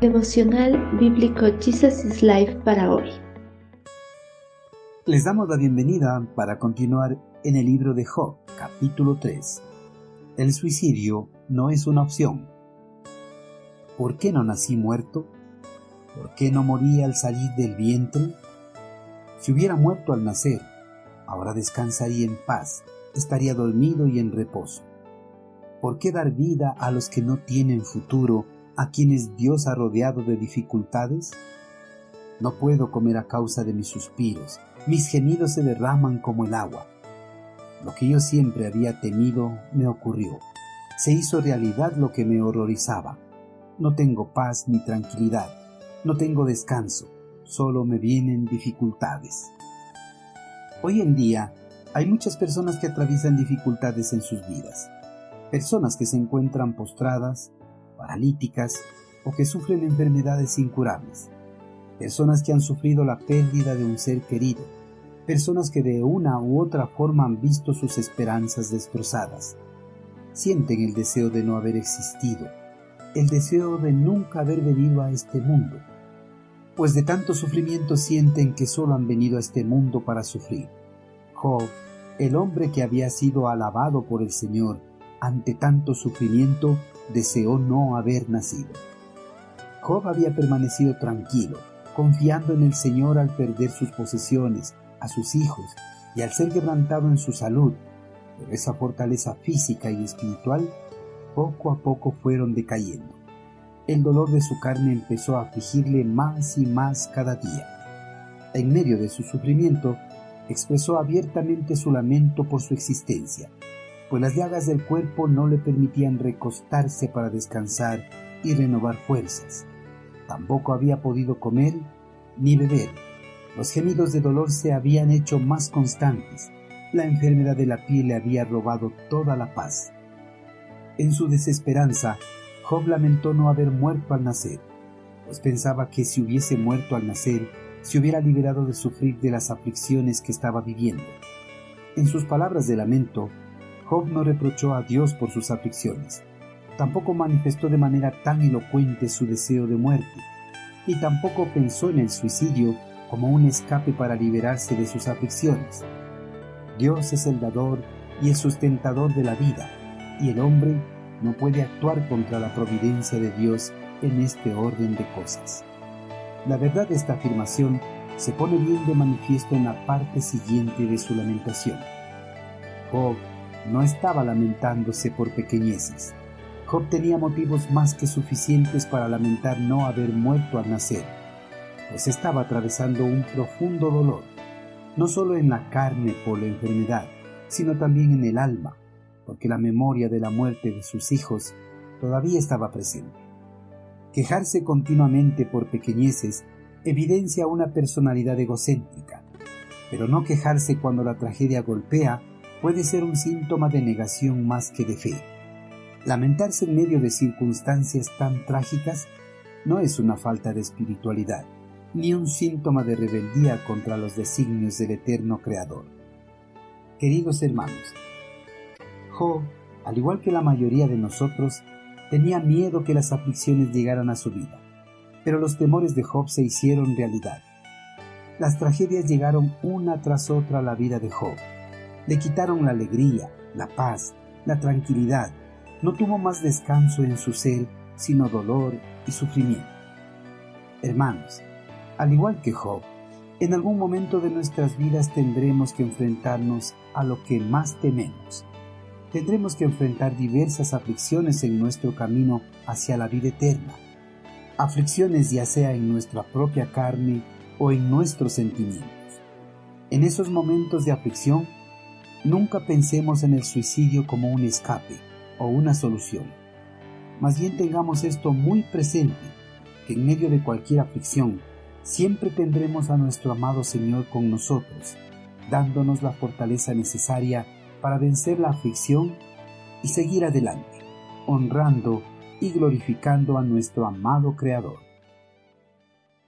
Devocional Bíblico Jesus is Life para hoy. Les damos la bienvenida para continuar en el libro de Job, capítulo 3. El suicidio no es una opción. ¿Por qué no nací muerto? ¿Por qué no morí al salir del vientre? Si hubiera muerto al nacer, ahora descansaría en paz, estaría dormido y en reposo. ¿Por qué dar vida a los que no tienen futuro, a quienes Dios ha rodeado de dificultades? No puedo comer a causa de mis suspiros, mis gemidos se derraman como el agua. Lo que yo siempre había temido me ocurrió. Se hizo realidad lo que me horrorizaba. No tengo paz ni tranquilidad, no tengo descanso, solo me vienen dificultades. Hoy en día hay muchas personas que atraviesan dificultades en sus vidas personas que se encuentran postradas, paralíticas o que sufren enfermedades incurables, personas que han sufrido la pérdida de un ser querido, personas que de una u otra forma han visto sus esperanzas destrozadas, sienten el deseo de no haber existido, el deseo de nunca haber venido a este mundo, pues de tanto sufrimiento sienten que solo han venido a este mundo para sufrir. Job, el hombre que había sido alabado por el Señor, ante tanto sufrimiento, deseó no haber nacido. Job había permanecido tranquilo, confiando en el Señor al perder sus posesiones, a sus hijos y al ser quebrantado en su salud, pero esa fortaleza física y espiritual poco a poco fueron decayendo. El dolor de su carne empezó a afligirle más y más cada día. En medio de su sufrimiento, expresó abiertamente su lamento por su existencia pues las llagas del cuerpo no le permitían recostarse para descansar y renovar fuerzas. Tampoco había podido comer ni beber. Los gemidos de dolor se habían hecho más constantes. La enfermedad de la piel le había robado toda la paz. En su desesperanza, Job lamentó no haber muerto al nacer, pues pensaba que si hubiese muerto al nacer, se hubiera liberado de sufrir de las aflicciones que estaba viviendo. En sus palabras de lamento, Job no reprochó a Dios por sus aflicciones, tampoco manifestó de manera tan elocuente su deseo de muerte, y tampoco pensó en el suicidio como un escape para liberarse de sus aflicciones. Dios es el dador y el sustentador de la vida, y el hombre no puede actuar contra la providencia de Dios en este orden de cosas. La verdad de esta afirmación se pone bien de manifiesto en la parte siguiente de su lamentación. Job no estaba lamentándose por pequeñeces. Job tenía motivos más que suficientes para lamentar no haber muerto al nacer, pues estaba atravesando un profundo dolor, no solo en la carne por la enfermedad, sino también en el alma, porque la memoria de la muerte de sus hijos todavía estaba presente. Quejarse continuamente por pequeñeces evidencia una personalidad egocéntrica, pero no quejarse cuando la tragedia golpea puede ser un síntoma de negación más que de fe. Lamentarse en medio de circunstancias tan trágicas no es una falta de espiritualidad, ni un síntoma de rebeldía contra los designios del eterno Creador. Queridos hermanos, Job, al igual que la mayoría de nosotros, tenía miedo que las aflicciones llegaran a su vida, pero los temores de Job se hicieron realidad. Las tragedias llegaron una tras otra a la vida de Job le quitaron la alegría, la paz, la tranquilidad. No tuvo más descanso en su ser, sino dolor y sufrimiento. Hermanos, al igual que Job, en algún momento de nuestras vidas tendremos que enfrentarnos a lo que más tememos. Tendremos que enfrentar diversas aflicciones en nuestro camino hacia la vida eterna. Aflicciones ya sea en nuestra propia carne o en nuestros sentimientos. En esos momentos de aflicción Nunca pensemos en el suicidio como un escape o una solución. Más bien tengamos esto muy presente, que en medio de cualquier aflicción, siempre tendremos a nuestro amado Señor con nosotros, dándonos la fortaleza necesaria para vencer la aflicción y seguir adelante, honrando y glorificando a nuestro amado Creador.